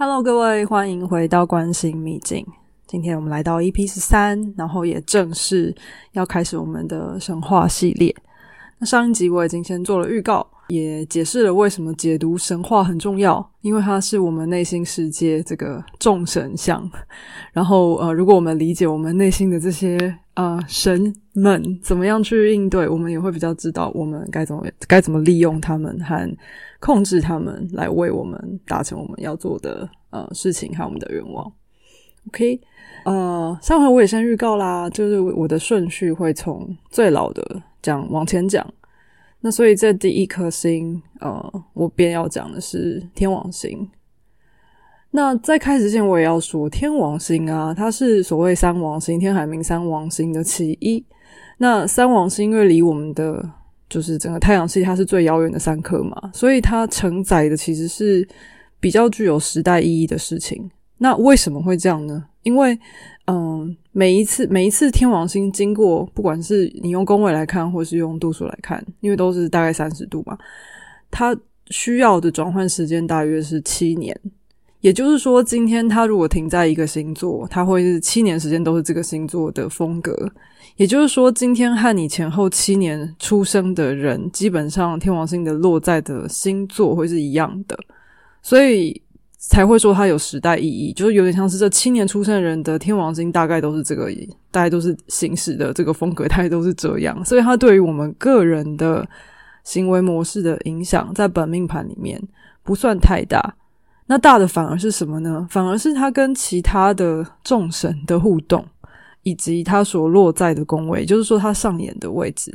Hello，各位，欢迎回到关心秘境。今天我们来到 EP 十三，然后也正式要开始我们的神话系列。那上一集我已经先做了预告，也解释了为什么解读神话很重要，因为它是我们内心世界这个众神像。然后呃，如果我们理解我们内心的这些呃神们怎么样去应对，我们也会比较知道我们该怎么该怎么利用他们和控制他们，来为我们达成我们要做的呃事情和我们的愿望。OK，呃，上回我也先预告啦，就是我的顺序会从最老的讲往前讲。那所以这第一颗星，呃，我便要讲的是天王星。那在开始前，我也要说，天王星啊，它是所谓三王星，天海冥三王星的其一。那三王星因为离我们的就是整个太阳系，它是最遥远的三颗嘛，所以它承载的其实是比较具有时代意义的事情。那为什么会这样呢？因为，嗯，每一次每一次天王星经过，不管是你用宫位来看，或是用度数来看，因为都是大概三十度嘛，它需要的转换时间大约是七年。也就是说，今天它如果停在一个星座，它会是七年时间都是这个星座的风格。也就是说，今天和你前后七年出生的人，基本上天王星的落在的星座会是一样的，所以才会说它有时代意义，就是有点像是这七年出生人的天王星大概都是这个，大概都是行驶的这个风格，大概都是这样，所以它对于我们个人的行为模式的影响，在本命盘里面不算太大。那大的反而是什么呢？反而是他跟其他的众神的互动，以及他所落在的宫位，就是说他上演的位置。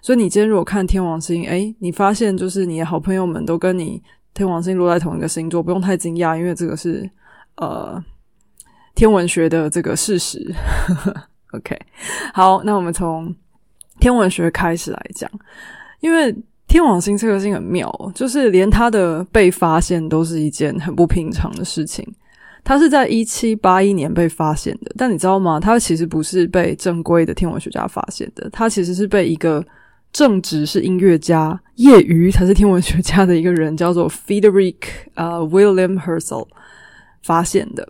所以你今天如果看天王星，诶，你发现就是你的好朋友们都跟你天王星落在同一个星座，不用太惊讶，因为这个是呃天文学的这个事实。OK，好，那我们从天文学开始来讲，因为。天王星这颗星很妙，就是连它的被发现都是一件很不平常的事情。它是在一七八一年被发现的，但你知道吗？它其实不是被正规的天文学家发现的，它其实是被一个正职是音乐家、业余才是天文学家的一个人，叫做 Frederick 呃 William Herschel 发现的。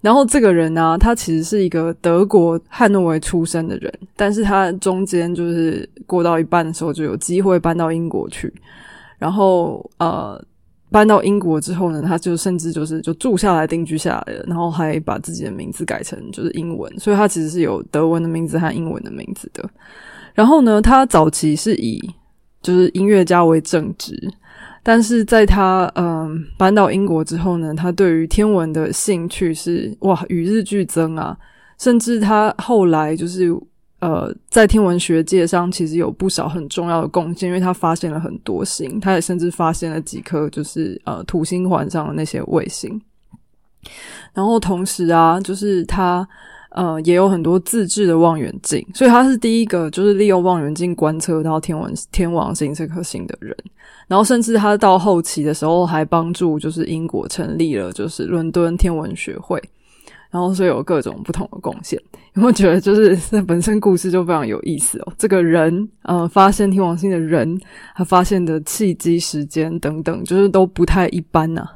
然后这个人呢，他其实是一个德国汉诺威出生的人，但是他中间就是过到一半的时候就有机会搬到英国去，然后呃搬到英国之后呢，他就甚至就是就住下来定居下来了，然后还把自己的名字改成就是英文，所以他其实是有德文的名字和英文的名字的。然后呢，他早期是以就是音乐家为正职。但是在他嗯搬到英国之后呢，他对于天文的兴趣是哇与日俱增啊，甚至他后来就是呃在天文学界上其实有不少很重要的贡献，因为他发现了很多星，他也甚至发现了几颗就是呃土星环上的那些卫星，然后同时啊，就是他。呃，也有很多自制的望远镜，所以他是第一个就是利用望远镜观测到天文天王星这颗星的人。然后，甚至他到后期的时候，还帮助就是英国成立了就是伦敦天文学会。然后，所以有各种不同的贡献。有没有觉得就是这本身故事就非常有意思哦？这个人呃，发现天王星的人，他发现的契机、时间等等，就是都不太一般呐。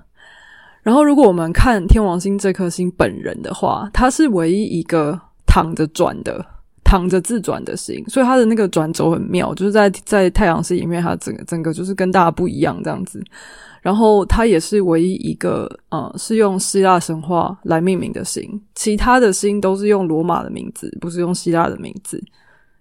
然后，如果我们看天王星这颗星本人的话，它是唯一一个躺着转的、躺着自转的星，所以它的那个转轴很妙，就是在在太阳系里面，它整个整个就是跟大家不一样这样子。然后，它也是唯一一个呃是用希腊神话来命名的星，其他的星都是用罗马的名字，不是用希腊的名字。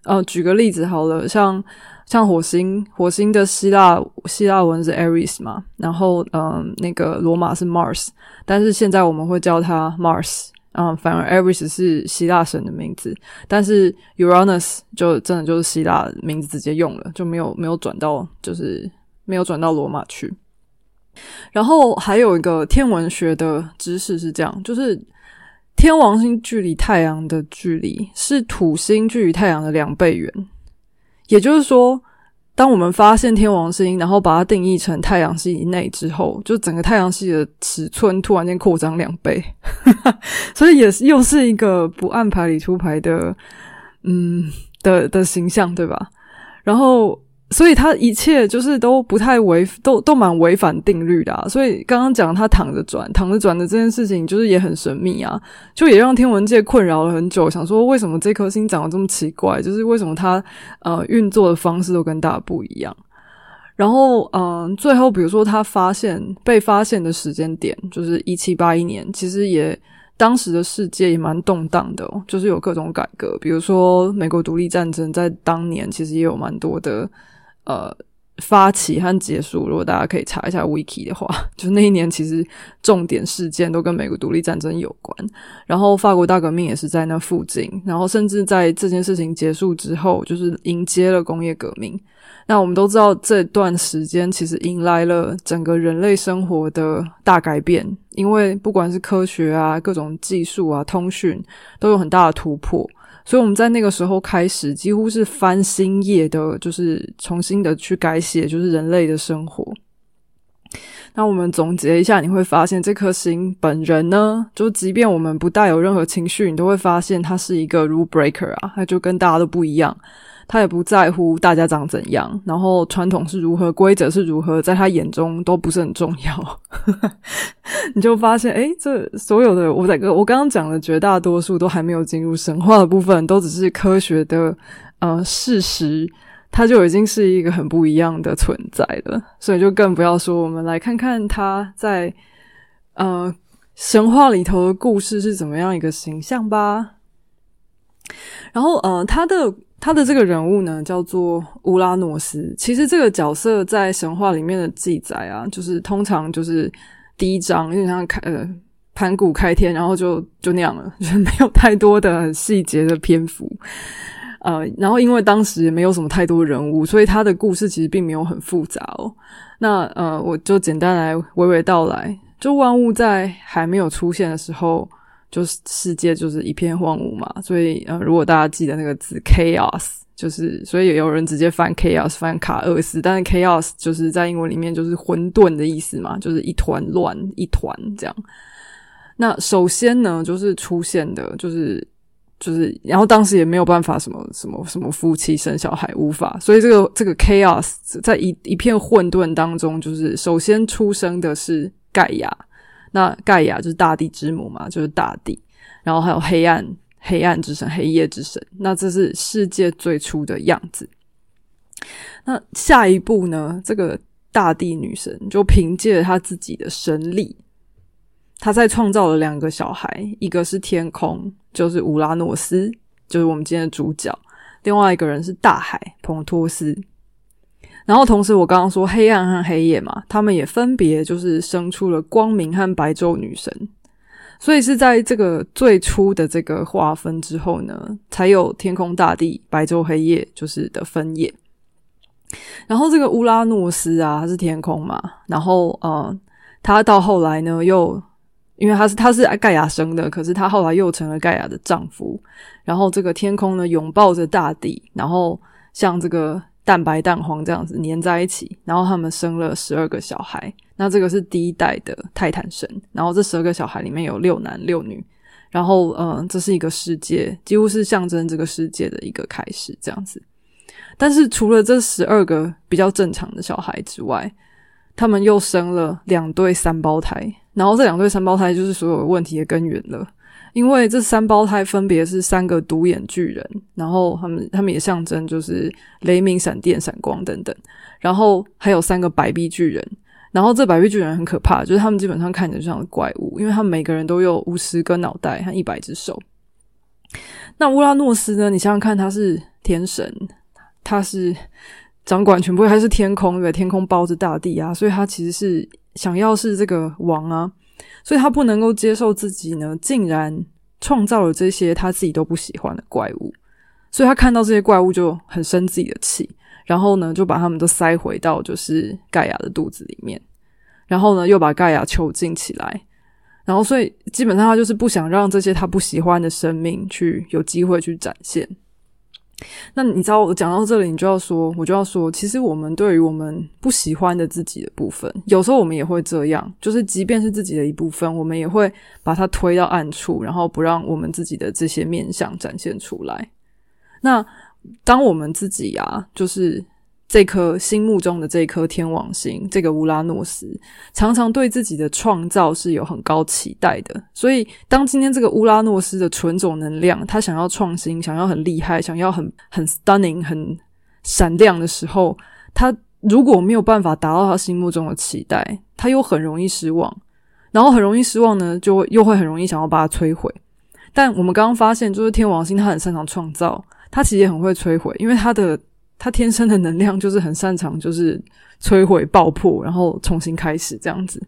呃，举个例子好了，像。像火星，火星的希腊希腊文是 Ares 嘛，然后嗯，那个罗马是 Mars，但是现在我们会叫它 Mars，嗯，反而 Ares 是希腊神的名字，但是 Uranus 就真的就是希腊名字直接用了，就没有没有转到就是没有转到罗马去。然后还有一个天文学的知识是这样，就是天王星距离太阳的距离是土星距离太阳的两倍远。也就是说，当我们发现天王星，然后把它定义成太阳系以内之后，就整个太阳系的尺寸突然间扩张两倍，所以也是又是一个不按牌理出牌的，嗯的的形象，对吧？然后，所以他一切就是都不太违，都都蛮违反定律的。所以刚刚讲他躺着转，躺着转的这件事情，就是也很神秘啊，就也让天文界困扰了很久。想说为什么这颗星长得这么奇怪？就是为什么它呃运作的方式都跟大家不一样？然后嗯，最后比如说他发现被发现的时间点就是一七八一年，其实也当时的世界也蛮动荡的，就是有各种改革，比如说美国独立战争在当年其实也有蛮多的。呃，发起和结束，如果大家可以查一下 wiki 的话，就那一年其实重点事件都跟美国独立战争有关。然后法国大革命也是在那附近，然后甚至在这件事情结束之后，就是迎接了工业革命。那我们都知道，这段时间其实迎来了整个人类生活的大改变，因为不管是科学啊、各种技术啊、通讯，都有很大的突破。所以我们在那个时候开始，几乎是翻新页的，就是重新的去改写，就是人类的生活。那我们总结一下，你会发现这颗星本人呢，就即便我们不带有任何情绪，你都会发现它是一个 rule breaker 啊，它就跟大家都不一样。他也不在乎大家长怎样，然后传统是如何，规则是如何，在他眼中都不是很重要。你就发现，哎，这所有的我在我刚刚讲的绝大多数都还没有进入神话的部分，都只是科学的呃事实，它就已经是一个很不一样的存在了。所以就更不要说，我们来看看他在呃神话里头的故事是怎么样一个形象吧。然后，呃，他的。他的这个人物呢，叫做乌拉诺斯。其实这个角色在神话里面的记载啊，就是通常就是第一章，有点像开呃盘古开天，然后就就那样了，就没有太多的细节的篇幅。呃，然后因为当时也没有什么太多人物，所以他的故事其实并没有很复杂哦。那呃，我就简单来娓娓道来。就万物在还没有出现的时候。就是世界就是一片荒芜嘛，所以呃，如果大家记得那个字 chaos，就是所以也有人直接翻 chaos 翻卡厄斯，但是 chaos 就是在英文里面就是混沌的意思嘛，就是一团乱一团这样。那首先呢，就是出现的，就是就是，然后当时也没有办法什么什么什么夫妻生小孩无法，所以这个这个 chaos 在一一片混沌当中，就是首先出生的是盖亚。那盖亚就是大地之母嘛，就是大地，然后还有黑暗，黑暗之神，黑夜之神。那这是世界最初的样子。那下一步呢？这个大地女神就凭借她自己的神力，她在创造了两个小孩，一个是天空，就是乌拉诺斯，就是我们今天的主角；另外一个人是大海，蓬托斯。然后同时，我刚刚说黑暗和黑夜嘛，他们也分别就是生出了光明和白昼女神，所以是在这个最初的这个划分之后呢，才有天空、大地、白昼、黑夜就是的分野。然后这个乌拉诺斯啊，他是天空嘛，然后呃，他到后来呢，又因为他是他是盖亚生的，可是他后来又成了盖亚的丈夫。然后这个天空呢，拥抱着大地，然后像这个。蛋白蛋黄这样子粘在一起，然后他们生了十二个小孩。那这个是第一代的泰坦神，然后这十二个小孩里面有六男六女。然后，嗯，这是一个世界，几乎是象征这个世界的一个开始这样子。但是除了这十二个比较正常的小孩之外，他们又生了两对三胞胎，然后这两对三胞胎就是所有问题的根源了。因为这三胞胎分别是三个独眼巨人，然后他们他们也象征就是雷鸣、闪电、闪光等等，然后还有三个白臂巨人，然后这白臂巨人很可怕，就是他们基本上看起来就像怪物，因为他们每个人都有五十个脑袋和一百只手。那乌拉诺斯呢？你想想看，他是天神，他是掌管全部，还是天空？对，天空包着大地啊，所以他其实是想要是这个王啊。所以他不能够接受自己呢，竟然创造了这些他自己都不喜欢的怪物，所以他看到这些怪物就很生自己的气，然后呢就把他们都塞回到就是盖亚的肚子里面，然后呢又把盖亚囚禁起来，然后所以基本上他就是不想让这些他不喜欢的生命去有机会去展现。那你知道我讲到这里，你就要说，我就要说，其实我们对于我们不喜欢的自己的部分，有时候我们也会这样，就是即便是自己的一部分，我们也会把它推到暗处，然后不让我们自己的这些面相展现出来。那当我们自己呀，就是这颗心目中的这颗天王星，这个乌拉诺斯，常常对自己的创造是有很高期待的。所以，当今天这个乌拉诺斯的纯种能量，他想要创新，想要很厉害，想要很很 stunning，很闪亮的时候，他如果没有办法达到他心目中的期待，他又很容易失望。然后很容易失望呢，就会又会很容易想要把它摧毁。但我们刚刚发现，就是天王星他很擅长创造，他其实也很会摧毁，因为他的他天生的能量就是很擅长，就是摧毁、爆破，然后重新开始这样子。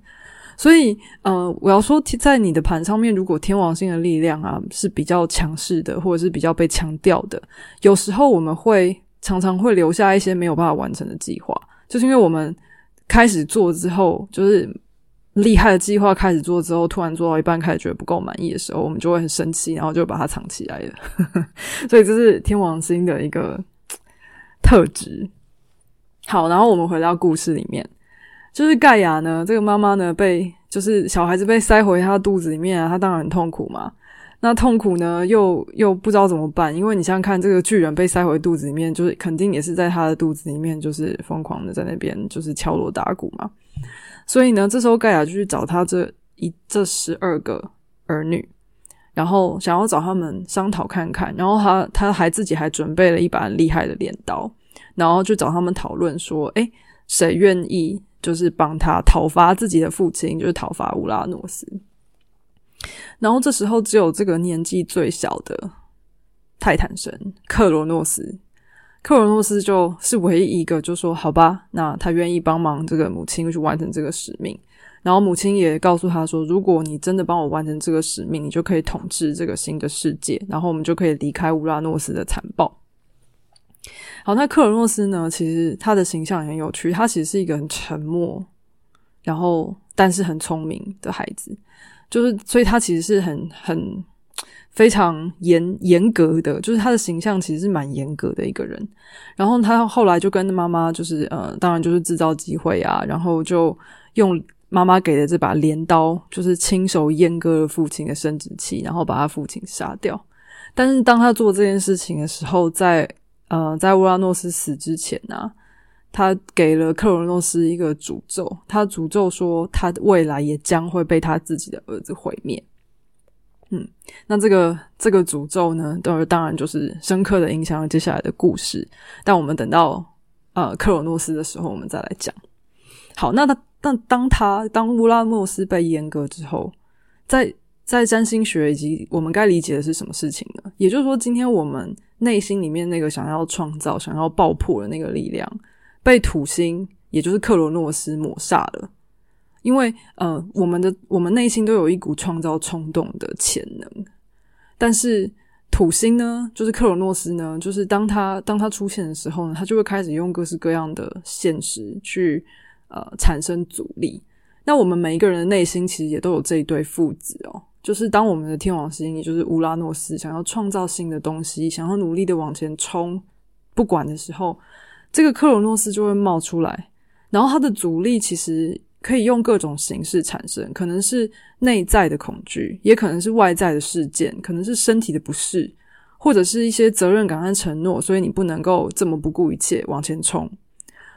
所以，呃，我要说，在你的盘上面，如果天王星的力量啊是比较强势的，或者是比较被强调的，有时候我们会常常会留下一些没有办法完成的计划，就是因为我们开始做之后，就是。厉害的计划开始做之后，突然做到一半开始觉得不够满意的时候，我们就会很生气，然后就把它藏起来了。所以这是天王星的一个特质。好，然后我们回到故事里面，就是盖亚呢，这个妈妈呢被就是小孩子被塞回她肚子里面啊，她当然很痛苦嘛。那痛苦呢，又又不知道怎么办，因为你想想看，这个巨人被塞回肚子里面，就是肯定也是在他的肚子里面，就是疯狂的在那边就是敲锣打鼓嘛。所以呢，这时候盖亚就去找他这一这十二个儿女，然后想要找他们商讨看看。然后他他还自己还准备了一把厉害的镰刀，然后就找他们讨论说：“哎，谁愿意就是帮他讨伐自己的父亲，就是讨伐乌拉诺斯？”然后这时候只有这个年纪最小的泰坦神克罗诺斯。克罗诺斯就是唯一一个就说好吧，那他愿意帮忙这个母亲去完成这个使命。然后母亲也告诉他说，如果你真的帮我完成这个使命，你就可以统治这个新的世界，然后我们就可以离开乌拉诺斯的残暴。好，那克尔诺斯呢？其实他的形象也很有趣，他其实是一个很沉默，然后但是很聪明的孩子，就是所以他其实是很很。非常严严格的，就是他的形象其实是蛮严格的一个人。然后他后来就跟妈妈，就是呃，当然就是制造机会啊，然后就用妈妈给的这把镰刀，就是亲手阉割了父亲的生殖器，然后把他父亲杀掉。但是当他做这件事情的时候，在呃，在乌拉诺斯死之前呢，他给了克罗诺斯一个诅咒，他诅咒说他的未来也将会被他自己的儿子毁灭。嗯，那这个这个诅咒呢，当然当然就是深刻的影响了接下来的故事。但我们等到呃克罗诺斯的时候，我们再来讲。好，那他但当他当乌拉诺斯被阉割之后，在在占星学以及我们该理解的是什么事情呢？也就是说，今天我们内心里面那个想要创造、想要爆破的那个力量，被土星，也就是克罗诺斯抹杀了。因为呃，我们的我们内心都有一股创造冲动的潜能，但是土星呢，就是克罗诺斯呢，就是当他当他出现的时候呢，他就会开始用各式各样的现实去呃产生阻力。那我们每一个人的内心其实也都有这一对父子哦，就是当我们的天王星，也就是乌拉诺斯，想要创造新的东西，想要努力的往前冲，不管的时候，这个克罗诺斯就会冒出来，然后他的阻力其实。可以用各种形式产生，可能是内在的恐惧，也可能是外在的事件，可能是身体的不适，或者是一些责任感和承诺，所以你不能够这么不顾一切往前冲。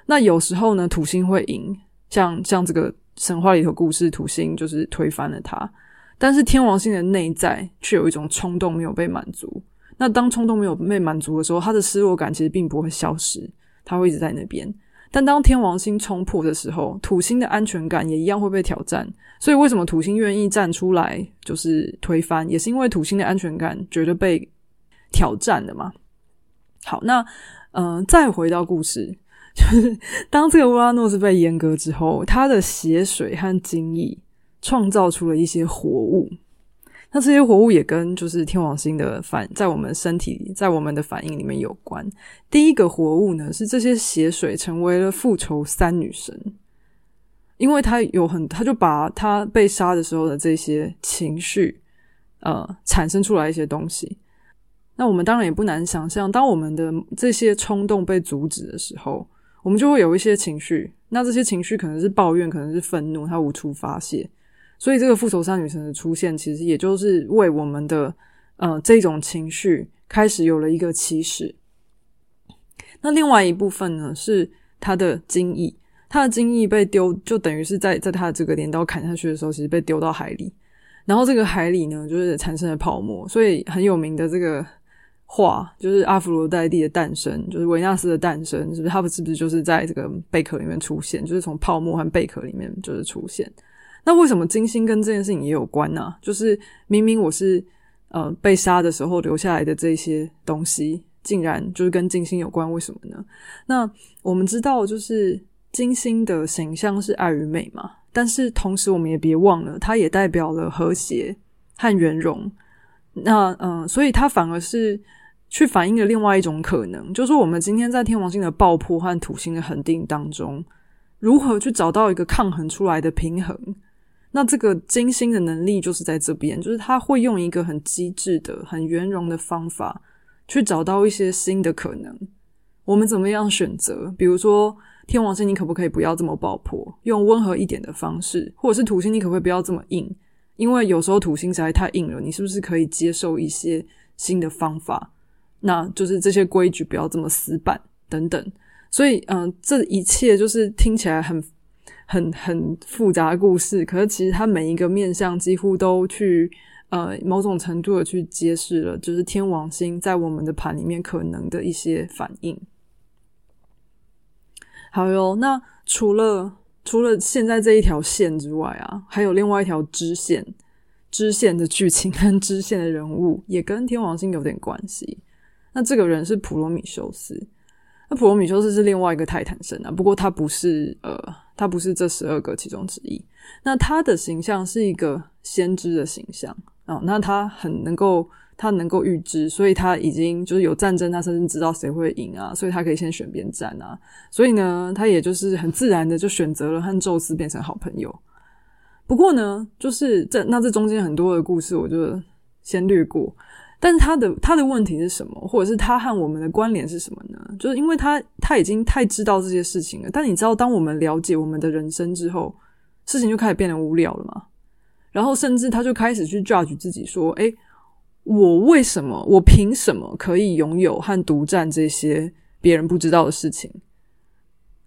那有时候呢，土星会赢，像像这个神话里头故事，土星就是推翻了他，但是天王星的内在却有一种冲动没有被满足。那当冲动没有被满足的时候，他的失落感其实并不会消失，他会一直在那边。但当天王星冲破的时候，土星的安全感也一样会被挑战。所以，为什么土星愿意站出来就是推翻，也是因为土星的安全感觉得被挑战了嘛？好，那嗯，再回到故事，就是当这个乌拉诺斯被阉割之后，他的血水和精液创造出了一些活物。那这些活物也跟就是天王星的反在我们身体在我们的反应里面有关。第一个活物呢是这些血水成为了复仇三女神，因为他有很他就把他被杀的时候的这些情绪呃产生出来一些东西。那我们当然也不难想象，当我们的这些冲动被阻止的时候，我们就会有一些情绪。那这些情绪可能是抱怨，可能是愤怒，他无处发泄。所以，这个复仇三女神的出现，其实也就是为我们的呃这种情绪开始有了一个起始。那另外一部分呢，是他的精液，他的精液被丢，就等于是在在他的这个镰刀砍下去的时候，其实被丢到海里。然后这个海里呢，就是产生了泡沫，所以很有名的这个画，就是阿弗罗代蒂的诞生，就是维纳斯的诞生，是不是？他们是不是就是在这个贝壳里面出现？就是从泡沫和贝壳里面就是出现。那为什么金星跟这件事情也有关呢？就是明明我是呃被杀的时候留下来的这些东西，竟然就是跟金星有关，为什么呢？那我们知道，就是金星的形象是爱与美嘛。但是同时，我们也别忘了，它也代表了和谐和圆融。那嗯，所以它反而是去反映了另外一种可能，就是我们今天在天王星的爆破和土星的恒定当中，如何去找到一个抗衡出来的平衡？那这个金星的能力就是在这边，就是它会用一个很机智的、很圆融的方法去找到一些新的可能。我们怎么样选择？比如说。天王星，你可不可以不要这么爆破，用温和一点的方式？或者是土星，你可不可以不要这么硬？因为有时候土星实在太硬了，你是不是可以接受一些新的方法？那就是这些规矩不要这么死板等等。所以，嗯，这一切就是听起来很、很、很复杂的故事，可是其实它每一个面向几乎都去呃某种程度的去揭示了，就是天王星在我们的盘里面可能的一些反应。好哟，那除了除了现在这一条线之外啊，还有另外一条支线，支线的剧情跟支线的人物也跟天王星有点关系。那这个人是普罗米修斯，那普罗米修斯是另外一个泰坦神啊，不过他不是呃，他不是这十二个其中之一。那他的形象是一个先知的形象啊，那他很能够。他能够预知，所以他已经就是有战争，他甚至知道谁会赢啊，所以他可以先选边站啊。所以呢，他也就是很自然的就选择了和宙斯变成好朋友。不过呢，就是这那这中间很多的故事，我就先略过。但是他的他的问题是什么，或者是他和我们的关联是什么呢？就是因为他他已经太知道这些事情了。但你知道，当我们了解我们的人生之后，事情就开始变得无聊了嘛。然后甚至他就开始去 judge 自己说：“哎。”我为什么？我凭什么可以拥有和独占这些别人不知道的事情？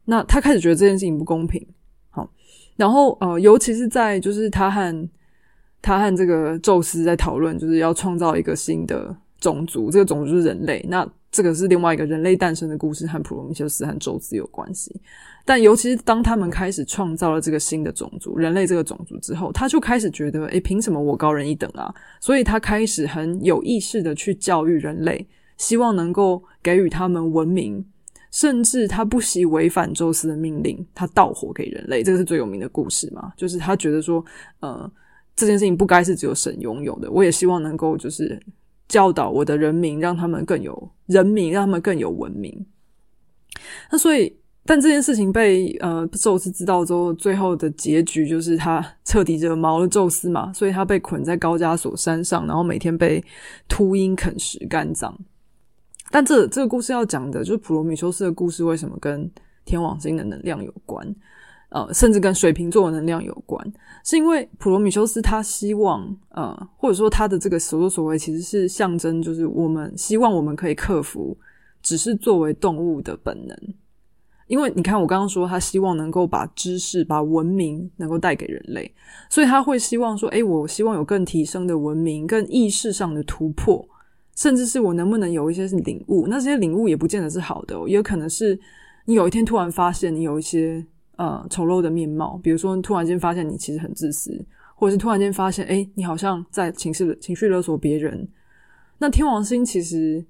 那他开始觉得这件事情不公平。好，然后呃，尤其是在就是他和他和这个宙斯在讨论，就是要创造一个新的种族，这个种族是人类。那这个是另外一个人类诞生的故事，和普罗米修斯和宙斯有关系。但尤其是当他们开始创造了这个新的种族——人类这个种族之后，他就开始觉得：诶，凭什么我高人一等啊？所以他开始很有意识的去教育人类，希望能够给予他们文明，甚至他不惜违反宙斯的命令，他盗火给人类。这个是最有名的故事嘛？就是他觉得说：呃，这件事情不该是只有神拥有的，我也希望能够就是教导我的人民，让他们更有人民，让他们更有文明。那所以。但这件事情被呃宙斯知道之后，最后的结局就是他彻底惹毛了宙斯嘛，所以他被捆在高加索山上，然后每天被秃鹰啃食肝脏。但这这个故事要讲的就是普罗米修斯的故事，为什么跟天王星的能量有关？呃，甚至跟水瓶座的能量有关，是因为普罗米修斯他希望呃，或者说他的这个所作所为其实是象征，就是我们希望我们可以克服只是作为动物的本能。因为你看，我刚刚说他希望能够把知识、把文明能够带给人类，所以他会希望说：“诶，我希望有更提升的文明、更意识上的突破，甚至是我能不能有一些领悟？那这些领悟也不见得是好的，也有可能是你有一天突然发现你有一些呃丑陋的面貌，比如说突然间发现你其实很自私，或者是突然间发现，诶，你好像在情绪情绪勒索别人。那天王星其实。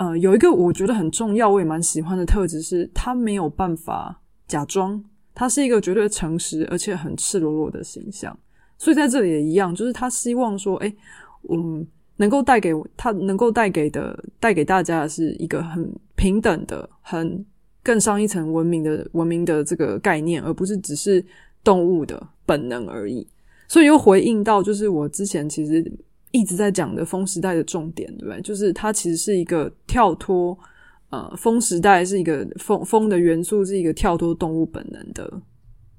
呃，有一个我觉得很重要，我也蛮喜欢的特质是，他没有办法假装，他是一个绝对诚实而且很赤裸裸的形象。所以在这里也一样，就是他希望说，哎，嗯，能够带给他能够带给的带给大家的是一个很平等的、很更上一层文明的文明的这个概念，而不是只是动物的本能而已。所以又回应到，就是我之前其实。一直在讲的风时代的重点，对不对？就是它其实是一个跳脱，呃，风时代是一个风风的元素，是一个跳脱动物本能的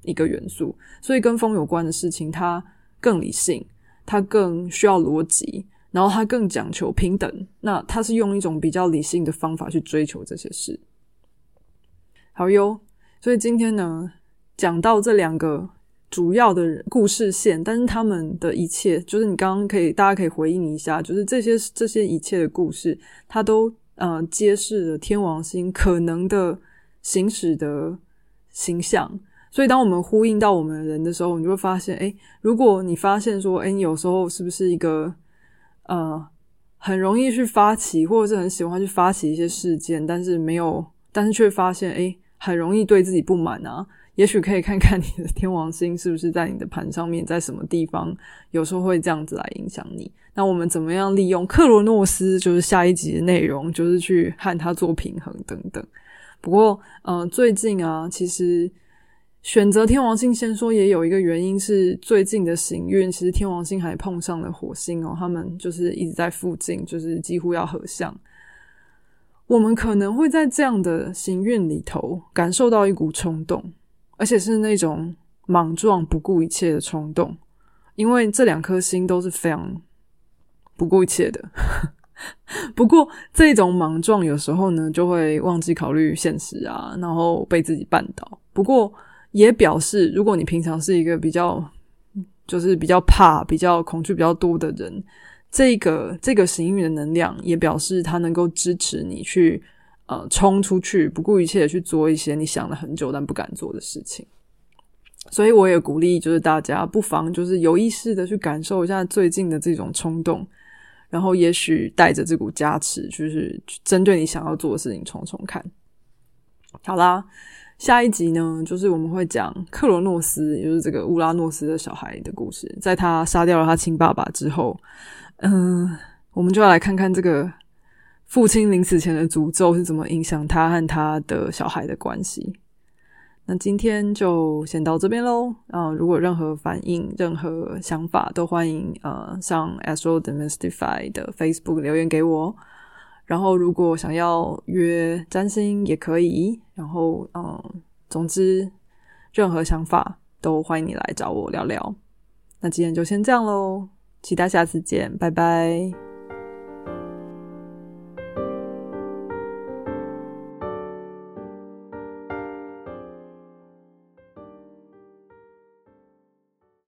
一个元素，所以跟风有关的事情，它更理性，它更需要逻辑，然后它更讲求平等，那它是用一种比较理性的方法去追求这些事。好哟，所以今天呢，讲到这两个主要的故事线，但是他们的一切，就是你刚刚可以，大家可以回应一下，就是这些这些一切的故事，它都呃揭示了天王星可能的行驶的形象。所以，当我们呼应到我们人的时候，你就会发现，哎，如果你发现说，哎，你有时候是不是一个呃，很容易去发起，或者是很喜欢去发起一些事件，但是没有，但是却发现，哎，很容易对自己不满啊。也许可以看看你的天王星是不是在你的盘上面，在什么地方，有时候会这样子来影响你。那我们怎么样利用克罗诺斯？就是下一集的内容，就是去和他做平衡等等。不过，嗯，最近啊，其实。选择天王星先说，也有一个原因是最近的行运，其实天王星还碰上了火星哦，他们就是一直在附近，就是几乎要合相。我们可能会在这样的行运里头感受到一股冲动，而且是那种莽撞、不顾一切的冲动，因为这两颗星都是非常不顾一切的。不过这种莽撞有时候呢，就会忘记考虑现实啊，然后被自己绊倒。不过。也表示，如果你平常是一个比较，就是比较怕、比较恐惧比较多的人，这个这个行运的能量也表示它能够支持你去呃冲出去，不顾一切的去做一些你想了很久但不敢做的事情。所以我也鼓励，就是大家不妨就是有意识的去感受一下最近的这种冲动，然后也许带着这股加持，就是针对你想要做的事情冲冲看。好啦。下一集呢，就是我们会讲克罗诺斯，也就是这个乌拉诺斯的小孩的故事。在他杀掉了他亲爸爸之后，嗯，我们就要来看看这个父亲临死前的诅咒是怎么影响他和他的小孩的关系。那今天就先到这边喽。啊，如果任何反应、任何想法，都欢迎呃上 Astro Demystify 的 Facebook 留言给我。然后，如果想要约占星也可以。然后，嗯，总之，任何想法都欢迎你来找我聊聊。那今天就先这样喽，期待下次见，拜拜。